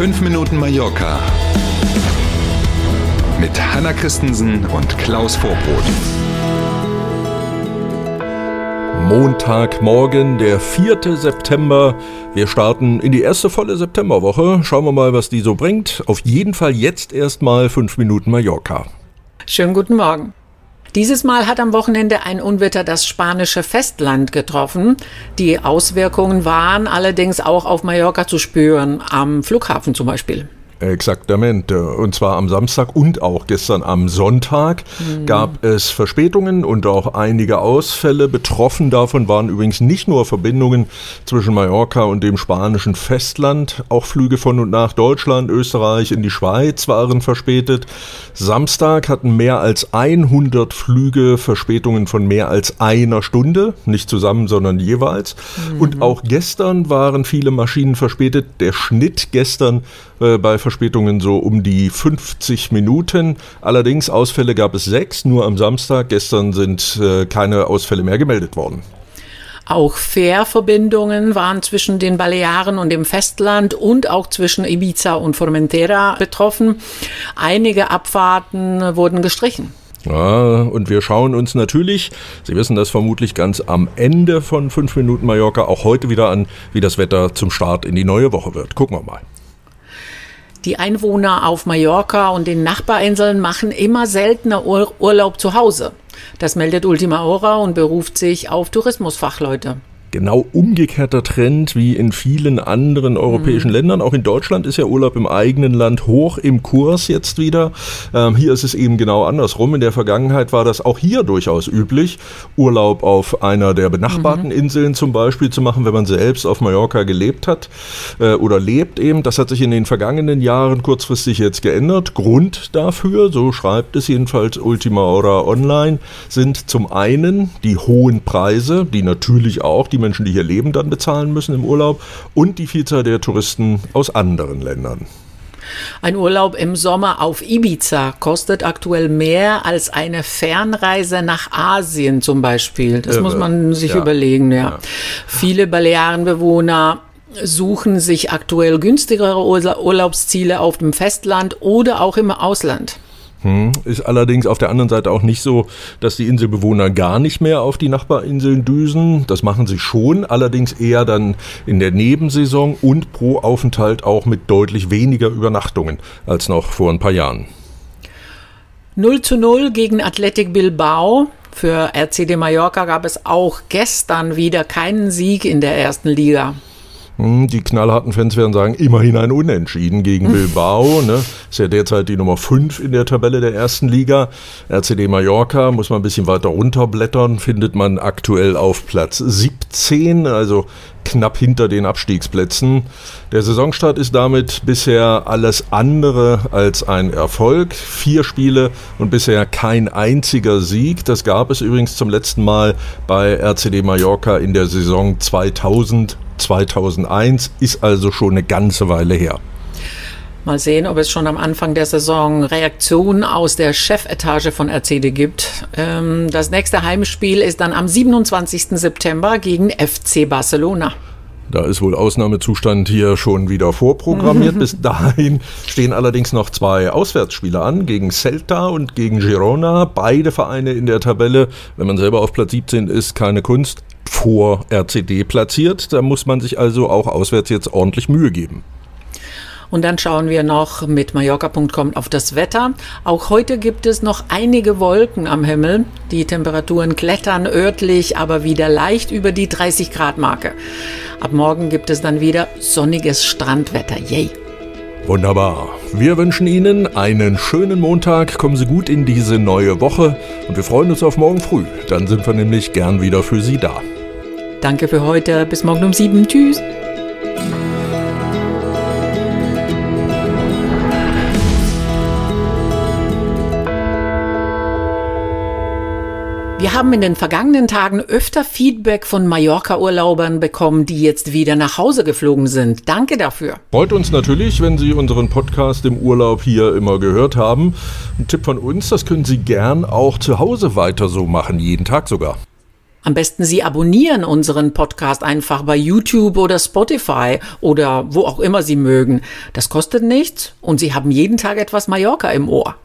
5 Minuten Mallorca mit Hanna Christensen und Klaus Vorbrot. Montagmorgen, der 4. September. Wir starten in die erste volle Septemberwoche. Schauen wir mal, was die so bringt. Auf jeden Fall jetzt erstmal 5 Minuten Mallorca. Schönen guten Morgen. Dieses Mal hat am Wochenende ein Unwetter das spanische Festland getroffen. Die Auswirkungen waren allerdings auch auf Mallorca zu spüren, am Flughafen zum Beispiel. Exaktamente. Und zwar am Samstag und auch gestern am Sonntag mhm. gab es Verspätungen und auch einige Ausfälle. Betroffen davon waren übrigens nicht nur Verbindungen zwischen Mallorca und dem spanischen Festland. Auch Flüge von und nach Deutschland, Österreich, in die Schweiz waren verspätet. Samstag hatten mehr als 100 Flüge Verspätungen von mehr als einer Stunde. Nicht zusammen, sondern jeweils. Mhm. Und auch gestern waren viele Maschinen verspätet. Der Schnitt gestern äh, bei Verspätungen so um die 50 Minuten. Allerdings Ausfälle gab es sechs, nur am Samstag. Gestern sind äh, keine Ausfälle mehr gemeldet worden. Auch Fährverbindungen waren zwischen den Balearen und dem Festland und auch zwischen Ibiza und Formentera betroffen. Einige Abfahrten wurden gestrichen. Ja, und wir schauen uns natürlich, Sie wissen das vermutlich ganz am Ende von 5 Minuten Mallorca, auch heute wieder an, wie das Wetter zum Start in die neue Woche wird. Gucken wir mal. Die Einwohner auf Mallorca und den Nachbarinseln machen immer seltener Ur Urlaub zu Hause. Das meldet Ultima Hora und beruft sich auf Tourismusfachleute genau umgekehrter Trend wie in vielen anderen europäischen mhm. Ländern. Auch in Deutschland ist ja Urlaub im eigenen Land hoch im Kurs jetzt wieder. Ähm, hier ist es eben genau andersrum. In der Vergangenheit war das auch hier durchaus üblich, Urlaub auf einer der benachbarten mhm. Inseln zum Beispiel zu machen, wenn man selbst auf Mallorca gelebt hat äh, oder lebt eben. Das hat sich in den vergangenen Jahren kurzfristig jetzt geändert. Grund dafür, so schreibt es jedenfalls Ultima Hora Online, sind zum einen die hohen Preise, die natürlich auch die Menschen, die hier leben, dann bezahlen müssen im Urlaub und die Vielzahl der Touristen aus anderen Ländern. Ein Urlaub im Sommer auf Ibiza kostet aktuell mehr als eine Fernreise nach Asien zum Beispiel. Das Irre. muss man sich ja. überlegen. Ja. ja. Viele Balearenbewohner suchen sich aktuell günstigere Urlaubsziele auf dem Festland oder auch im Ausland. Hm. Ist allerdings auf der anderen Seite auch nicht so, dass die Inselbewohner gar nicht mehr auf die Nachbarinseln düsen. Das machen sie schon, allerdings eher dann in der Nebensaison und pro Aufenthalt auch mit deutlich weniger Übernachtungen als noch vor ein paar Jahren. 0 zu 0 gegen Athletic Bilbao. Für RCD Mallorca gab es auch gestern wieder keinen Sieg in der ersten Liga. Hm, die knallharten Fans werden sagen, immerhin ein Unentschieden gegen Bilbao. Ne? Ist ja derzeit die Nummer 5 in der Tabelle der ersten Liga. RCD Mallorca muss man ein bisschen weiter runterblättern, findet man aktuell auf Platz 17, also knapp hinter den Abstiegsplätzen. Der Saisonstart ist damit bisher alles andere als ein Erfolg. Vier Spiele und bisher kein einziger Sieg. Das gab es übrigens zum letzten Mal bei RCD Mallorca in der Saison 2000 2001, ist also schon eine ganze Weile her. Mal sehen, ob es schon am Anfang der Saison Reaktionen aus der Chefetage von RCD gibt. Ähm, das nächste Heimspiel ist dann am 27. September gegen FC Barcelona. Da ist wohl Ausnahmezustand hier schon wieder vorprogrammiert. Bis dahin stehen allerdings noch zwei Auswärtsspiele an, gegen Celta und gegen Girona. Beide Vereine in der Tabelle. Wenn man selber auf Platz 17 ist, keine Kunst vor RCD platziert. Da muss man sich also auch auswärts jetzt ordentlich Mühe geben. Und dann schauen wir noch mit Mallorca.com auf das Wetter. Auch heute gibt es noch einige Wolken am Himmel. Die Temperaturen klettern örtlich, aber wieder leicht über die 30 Grad Marke. Ab morgen gibt es dann wieder sonniges Strandwetter. Yay! Wunderbar. Wir wünschen Ihnen einen schönen Montag. Kommen Sie gut in diese neue Woche und wir freuen uns auf morgen früh. Dann sind wir nämlich gern wieder für Sie da. Danke für heute. Bis morgen um sieben. Tschüss. Wir haben in den vergangenen Tagen öfter Feedback von Mallorca-Urlaubern bekommen, die jetzt wieder nach Hause geflogen sind. Danke dafür. Freut uns natürlich, wenn Sie unseren Podcast im Urlaub hier immer gehört haben. Ein Tipp von uns, das können Sie gern auch zu Hause weiter so machen, jeden Tag sogar. Am besten Sie abonnieren unseren Podcast einfach bei YouTube oder Spotify oder wo auch immer Sie mögen. Das kostet nichts und Sie haben jeden Tag etwas Mallorca im Ohr.